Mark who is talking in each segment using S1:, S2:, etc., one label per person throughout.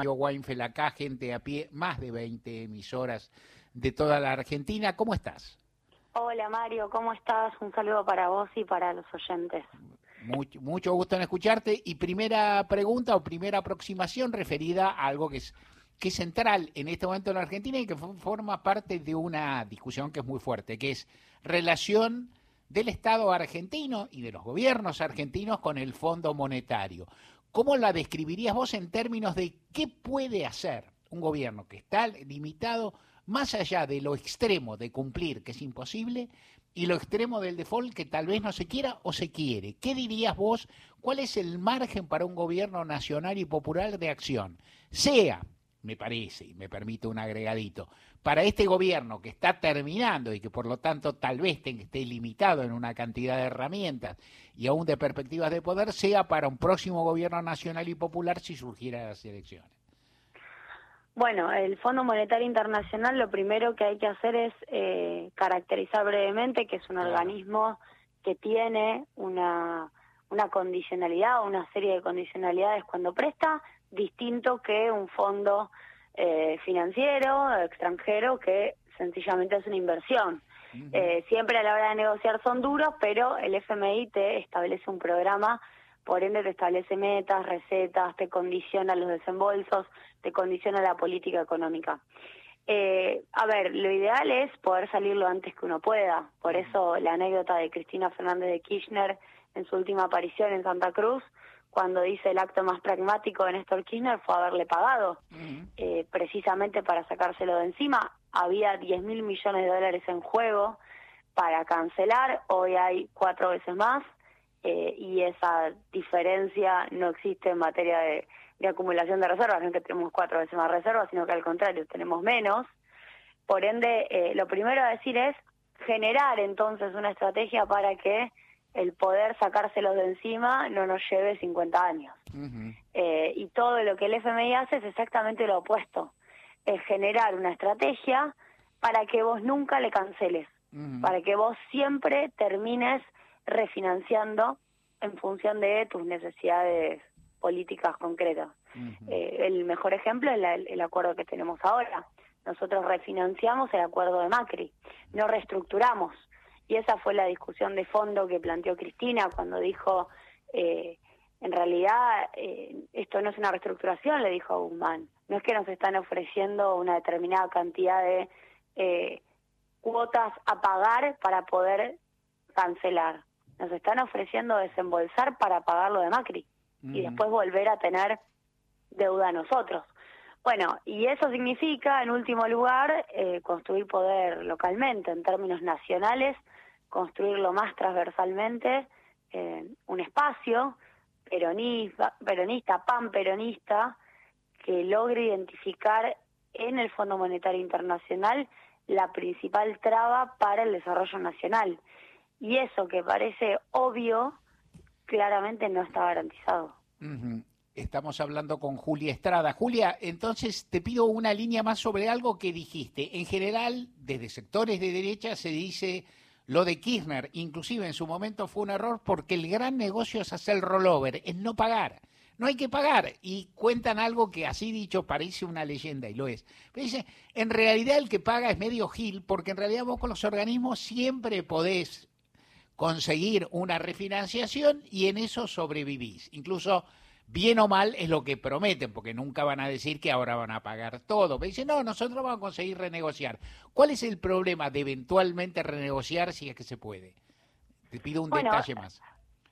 S1: Mario Weinfeld acá, gente a pie, más de 20 emisoras de toda la Argentina. ¿Cómo estás?
S2: Hola Mario, ¿cómo estás? Un saludo para vos y para los oyentes.
S1: Mucho, mucho gusto en escucharte. Y primera pregunta o primera aproximación referida a algo que es, que es central en este momento en la Argentina y que forma parte de una discusión que es muy fuerte, que es relación del Estado argentino y de los gobiernos argentinos con el Fondo Monetario. ¿Cómo la describirías vos en términos de qué puede hacer un gobierno que está limitado más allá de lo extremo de cumplir, que es imposible, y lo extremo del default, que tal vez no se quiera o se quiere? ¿Qué dirías vos? ¿Cuál es el margen para un gobierno nacional y popular de acción? Sea me parece, y me permite un agregadito, para este gobierno que está terminando y que por lo tanto tal vez esté limitado en una cantidad de herramientas y aún de perspectivas de poder, sea para un próximo gobierno nacional y popular si surgiera las elecciones.
S2: Bueno, el Fondo Monetario Internacional lo primero que hay que hacer es eh, caracterizar brevemente que es un organismo que tiene una, una condicionalidad o una serie de condicionalidades cuando presta, distinto que un fondo eh, financiero extranjero que sencillamente es una inversión. Eh, siempre a la hora de negociar son duros, pero el FMI te establece un programa, por ende te establece metas, recetas, te condiciona los desembolsos, te condiciona la política económica. Eh, a ver, lo ideal es poder salir lo antes que uno pueda. Por eso la anécdota de Cristina Fernández de Kirchner en su última aparición en Santa Cruz, cuando dice el acto más pragmático de Néstor Kirchner fue haberle pagado, eh, precisamente para sacárselo de encima. Había 10 mil millones de dólares en juego para cancelar, hoy hay cuatro veces más eh, y esa diferencia no existe en materia de, acumulación de reservas, no es que tenemos cuatro veces más reservas, sino que al contrario, tenemos menos. Por ende, eh, lo primero a decir es generar entonces una estrategia para que el poder sacárselos de encima no nos lleve 50 años. Eh, y todo lo que el FMI hace es exactamente lo opuesto, es generar una estrategia para que vos nunca le canceles, para que vos siempre termines refinanciando en función de tus necesidades políticas concretas. Eh, el mejor ejemplo es el acuerdo que tenemos ahora. Nosotros refinanciamos el acuerdo de Macri, no reestructuramos y esa fue la discusión de fondo que planteó Cristina cuando dijo, eh, en realidad eh, esto no es una reestructuración, le dijo a Guzmán, no es que nos están ofreciendo una determinada cantidad de eh, cuotas a pagar para poder cancelar, nos están ofreciendo desembolsar para pagar lo de Macri y después volver a tener deuda a nosotros. Bueno, y eso significa, en último lugar, construir poder localmente, en términos nacionales, construirlo más transversalmente, eh, un espacio peronista, peronista, pan peronista, que logre identificar en el Fondo Monetario Internacional la principal traba para el desarrollo nacional. Y eso que parece obvio, claramente no está garantizado.
S1: Estamos hablando con Julia Estrada. Julia, entonces te pido una línea más sobre algo que dijiste. En general, desde sectores de derecha se dice lo de Kirchner, inclusive en su momento fue un error porque el gran negocio es hacer rollover, es no pagar. No hay que pagar. Y cuentan algo que así dicho parece una leyenda y lo es. Pero dice, en realidad el que paga es medio gil porque en realidad vos con los organismos siempre podés conseguir una refinanciación y en eso sobrevivís. Incluso bien o mal es lo que prometen, porque nunca van a decir que ahora van a pagar todo. Me dicen, no, nosotros vamos a conseguir renegociar. ¿Cuál es el problema de eventualmente renegociar si es que se puede? Te pido un detalle más.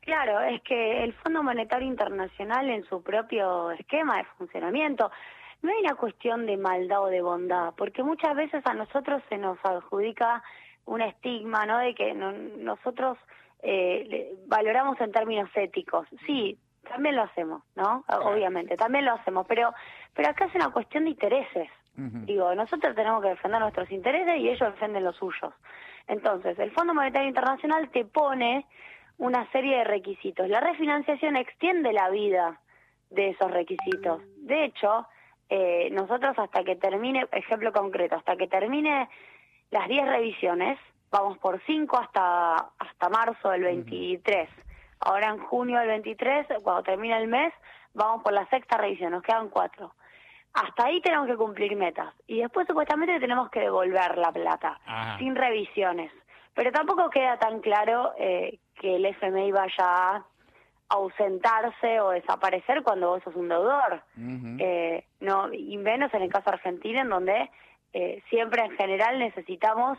S2: Claro, es que el Fondo Monetario Internacional en su propio esquema de funcionamiento no hay una cuestión de maldad o de bondad, porque muchas veces a nosotros se nos adjudica un estigma, ¿no? De que nosotros eh, valoramos en términos éticos. Sí, también lo hacemos, ¿no? Obviamente, también lo hacemos, pero pero acá es una cuestión de intereses. Digo, nosotros tenemos que defender nuestros intereses y ellos defienden los suyos. Entonces, el Fondo Monetario Internacional te pone una serie de requisitos. La refinanciación extiende la vida de esos requisitos. De hecho, eh, nosotros hasta que termine, ejemplo concreto, hasta que termine las 10 revisiones, vamos por 5 hasta, hasta marzo del 23. Ahora en junio del 23, cuando termina el mes, vamos por la sexta revisión, nos quedan cuatro. hasta ahí tenemos que cumplir metas y después supuestamente tenemos que devolver la plata sin revisiones. Pero tampoco queda tan claro eh, que el FMI vaya a ausentarse o desaparecer cuando vos sos un deudor. eh, no Y menos en el caso argentino, en donde eh, siempre en general necesitamos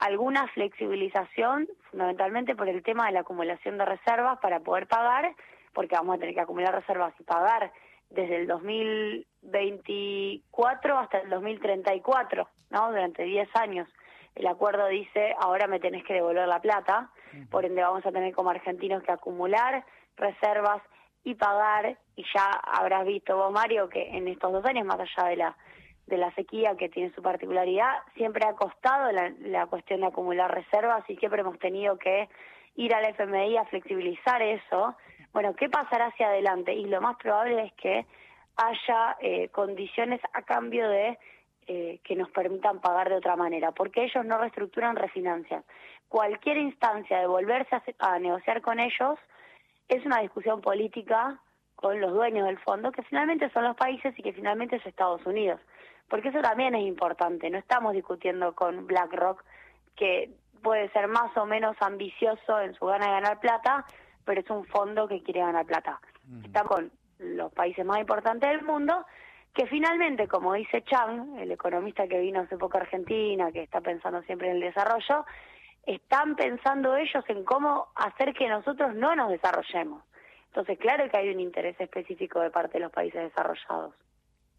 S2: alguna flexibilización, fundamentalmente por el tema de la acumulación de reservas para poder pagar, porque vamos a tener que acumular reservas y pagar desde el 2024 hasta el 2034, ¿no? Durante 10 años. El acuerdo dice, ahora me tenés que devolver la plata, por ende vamos a tener como argentinos que acumular reservas y pagar, y ya habrás visto vos, Mario, que en estos dos años, más allá de la de la sequía que tiene su particularidad, siempre ha costado la, la cuestión de acumular reservas y siempre hemos tenido que ir al FMI a flexibilizar eso. Bueno, ¿qué pasará hacia adelante? Y lo más probable es que haya eh, condiciones a cambio de eh, que nos permitan pagar de otra manera, porque ellos no reestructuran, refinancian. Cualquier instancia de volverse a, a negociar con ellos es una discusión política con los dueños del fondo, que finalmente son los países y que finalmente es Estados Unidos porque eso también es importante. No estamos discutiendo con BlackRock, que puede ser más o menos ambicioso en su gana de ganar plata, pero es un fondo que quiere ganar plata. Está con los países más importantes del mundo, que finalmente, como dice Chang, el economista que vino hace poco a Argentina, que está pensando siempre en el desarrollo, están pensando ellos en cómo hacer que nosotros no nos desarrollemos. Entonces, claro que hay un interés específico de parte de los países desarrollados.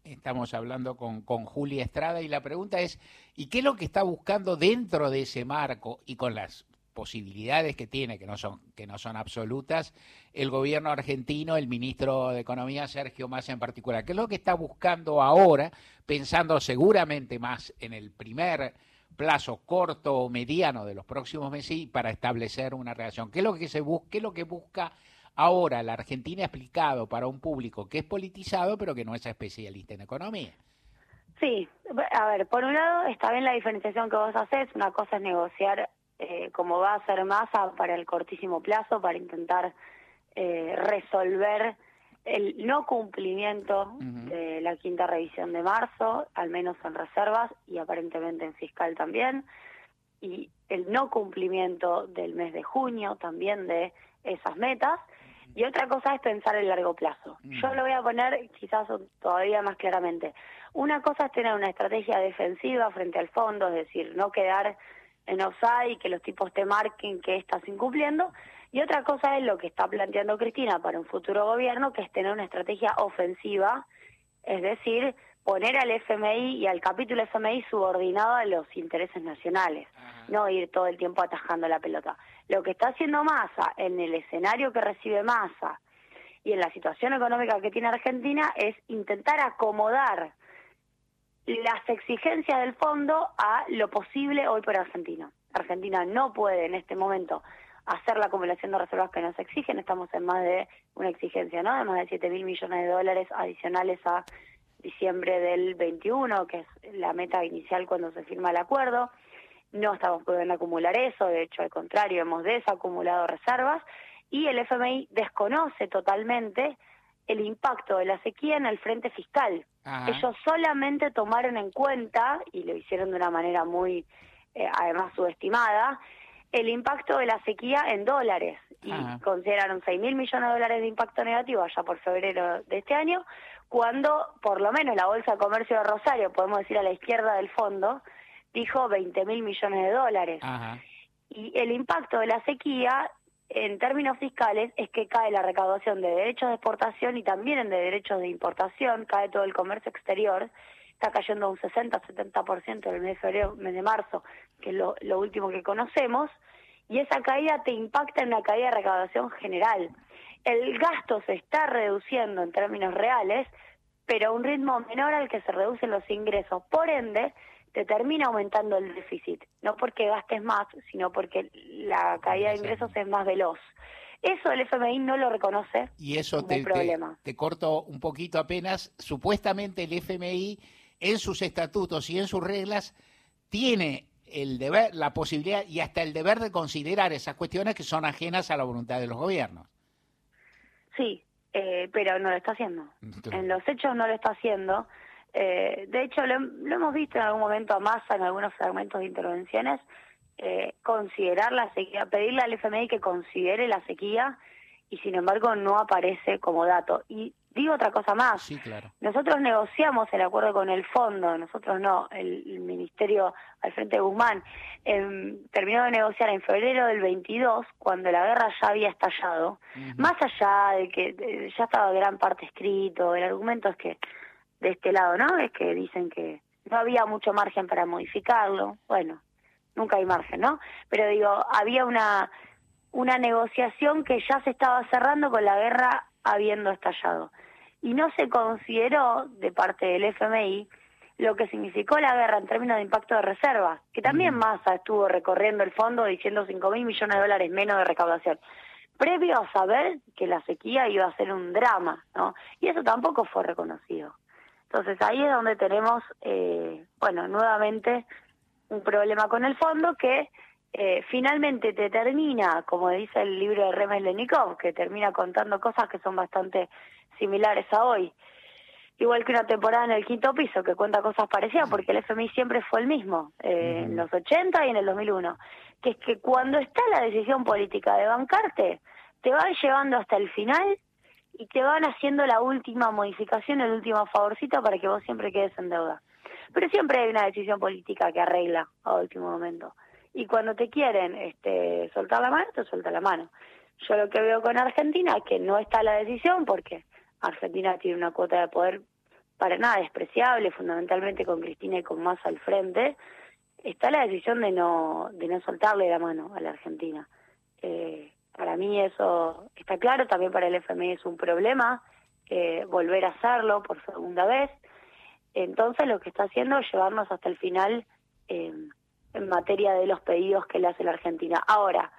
S1: Estamos hablando con, con Julia Estrada y la pregunta es, ¿y qué es lo que está buscando dentro de ese marco y con las posibilidades que tiene, que no son, que no son absolutas, el gobierno argentino, el ministro de Economía, Sergio Massa en particular? ¿Qué es lo que está buscando ahora, pensando seguramente más en el primer plazo corto o mediano de los próximos meses para establecer una relación? ¿Qué es lo que se busca, qué es lo que busca Ahora, la Argentina ha explicado para un público que es politizado, pero que no es especialista en economía.
S2: Sí, a ver, por un lado está bien la diferenciación que vos haces, una cosa es negociar eh, como va a ser masa para el cortísimo plazo, para intentar eh, resolver el no cumplimiento de la quinta revisión de marzo, al menos en reservas y aparentemente en fiscal también, y el no cumplimiento del mes de junio también de esas metas, y otra cosa es pensar en largo plazo. Mm. Yo lo voy a poner quizás todavía más claramente. Una cosa es tener una estrategia defensiva frente al fondo, es decir, no quedar en offside y que los tipos te marquen que estás incumpliendo. Y otra cosa es lo que está planteando Cristina para un futuro gobierno, que es tener una estrategia ofensiva, es decir, poner al FMI y al capítulo FMI subordinado a los intereses nacionales, no ir todo el tiempo atajando la pelota. Lo que está haciendo Massa en el escenario que recibe Massa y en la situación económica que tiene Argentina es intentar acomodar las exigencias del fondo a lo posible hoy por Argentina. Argentina no puede en este momento hacer la acumulación de reservas que nos exigen. Estamos en más de una exigencia, ¿no? De más de 7 mil millones de dólares adicionales a diciembre del 21, que es la meta inicial cuando se firma el acuerdo. No estamos pudiendo acumular eso, de hecho, al contrario, hemos desacumulado reservas y el FMI desconoce totalmente el impacto de la sequía en el frente fiscal. Ellos solamente tomaron en cuenta, y lo hicieron de una manera muy, eh, además, subestimada, el impacto de la sequía en dólares y consideraron 6 mil millones de dólares de impacto negativo allá por febrero de este año, cuando por lo menos la Bolsa de Comercio de Rosario, podemos decir a la izquierda del fondo, dijo 20 mil millones de dólares. Y el impacto de la sequía en términos fiscales es que cae la recaudación de derechos de exportación y también en de derechos de importación, cae todo el comercio exterior, está cayendo un 60-70% en el mes de febrero, mes de marzo, que es lo, lo último que conocemos, y esa caída te impacta en la caída de recaudación general el gasto se está reduciendo en términos reales, pero a un ritmo menor al que se reducen los ingresos. Por ende, te termina aumentando el déficit, no porque gastes más, sino porque la caída de ingresos es más veloz. Eso el FMI no lo reconoce.
S1: Y eso te, problema. Te, te corto un poquito apenas. Supuestamente el FMI en sus estatutos y en sus reglas tiene el deber, la posibilidad y hasta el deber de considerar esas cuestiones que son ajenas a la voluntad de los gobiernos.
S2: Sí, eh, pero no lo está haciendo. En los hechos no lo está haciendo. Eh, de hecho, lo, hemos visto en algún momento a Massa en algunos fragmentos de intervenciones, eh, considerar la sequía, pedirle al FMI que considere la sequía y sin embargo no aparece como dato. Y digo otra cosa más.
S1: Sí, claro.
S2: Nosotros negociamos el acuerdo con el fondo, nosotros no, el, ministerio al frente de Guzmán em, terminó de negociar en febrero del 22, cuando la guerra ya había estallado. Más allá de que ya estaba gran parte escrito, el argumento es que de este lado, ¿no? Es que dicen que no había mucho margen para modificarlo. Bueno, nunca hay margen, ¿no? Pero digo, había una una negociación que ya se estaba cerrando con la guerra habiendo estallado. Y no se consideró de parte del FMI lo que significó la guerra en términos de impacto de reservas, que también Massa estuvo recorriendo el fondo diciendo 5 mil millones de dólares menos de recaudación, previo a saber que la sequía iba a ser un drama, ¿no? Y eso tampoco fue reconocido. Entonces ahí es donde tenemos, eh, bueno, nuevamente un problema con el fondo que eh, finalmente te termina, como dice el libro de Remes Lenikov, que termina contando cosas que son bastante similares a hoy. Igual que una temporada en el quinto piso, que cuenta cosas parecidas, porque el FMI siempre fue el mismo, eh, en los 80 y en el 2001. Que es que cuando está la decisión política de bancarte, te van llevando hasta el final y te van haciendo la última modificación, el último favorcito para que vos siempre quedes en deuda. Pero siempre hay una decisión política que arregla a último momento. Y cuando te quieren este, soltar la mano, te suelta la mano. Yo lo que veo con Argentina es que no está la decisión porque Argentina tiene una cuota de poder para nada despreciable, fundamentalmente con Cristina y con más al frente. Está la decisión de no, de no soltarle la mano a la Argentina. Eh, para mí eso está claro, también para el FMI es un problema volver a hacerlo por segunda vez. Entonces lo que está haciendo es llevarnos hasta el final eh, en materia de los pedidos que le hace la Argentina. Ahora,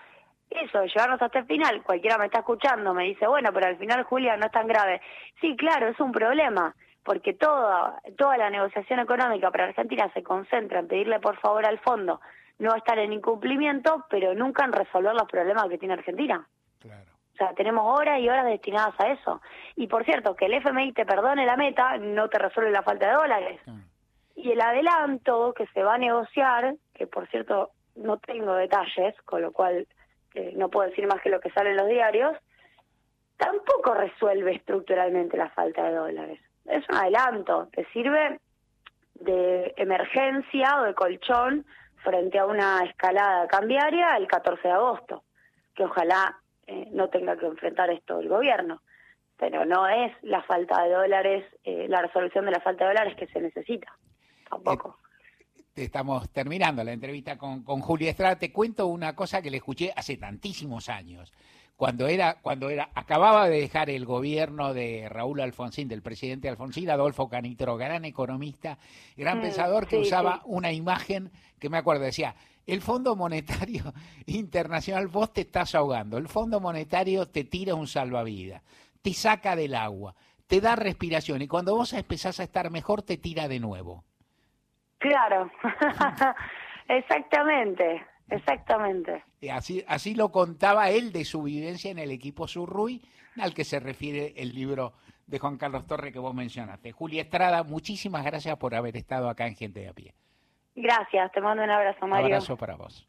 S2: eso, llevarnos hasta el final, cualquiera me está escuchando, me dice, bueno, pero al final, Julia, no es tan grave. Sí, claro, es un problema, porque toda, toda la negociación económica para Argentina se concentra en pedirle por favor al fondo no estar en incumplimiento, pero nunca en resolver los problemas que tiene Argentina.
S1: Claro.
S2: O sea, tenemos horas y horas destinadas a eso. Y por cierto, que el FMI te perdone la meta no te resuelve la falta de dólares. Y el adelanto que se va a negociar, que por cierto no tengo detalles, con lo cual eh, no puedo decir más que lo que sale en los diarios, tampoco resuelve estructuralmente la falta de dólares. Es un adelanto, te sirve de emergencia o de colchón frente a una escalada cambiaria el 14 de agosto, que ojalá eh, no tenga que enfrentar esto el gobierno. Pero no es la falta de dólares, eh, la resolución de la falta de dólares que se necesita, tampoco.
S1: Eh, estamos terminando la entrevista con, con Julia Estrada. Te cuento una cosa que le escuché hace tantísimos años cuando era, cuando era, acababa de dejar el gobierno de Raúl Alfonsín, del presidente Alfonsín, Adolfo Canitro, gran economista, gran mm, pensador, que usaba una imagen que me acuerdo, decía, el Fondo Monetario Internacional, vos te estás ahogando, el Fondo Monetario te tira un salvavidas, te saca del agua, te da respiración y cuando vos empezás a estar mejor te tira de nuevo.
S2: Claro, exactamente. Exactamente.
S1: Así, así lo contaba él de su vivencia en el equipo Surruy, al que se refiere el libro de Juan Carlos Torre que vos mencionaste. Julia Estrada, muchísimas gracias por haber estado acá en Gente de a Pie.
S2: Gracias, te mando un abrazo, Mario.
S1: Un abrazo para vos.